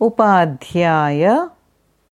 Upadhyay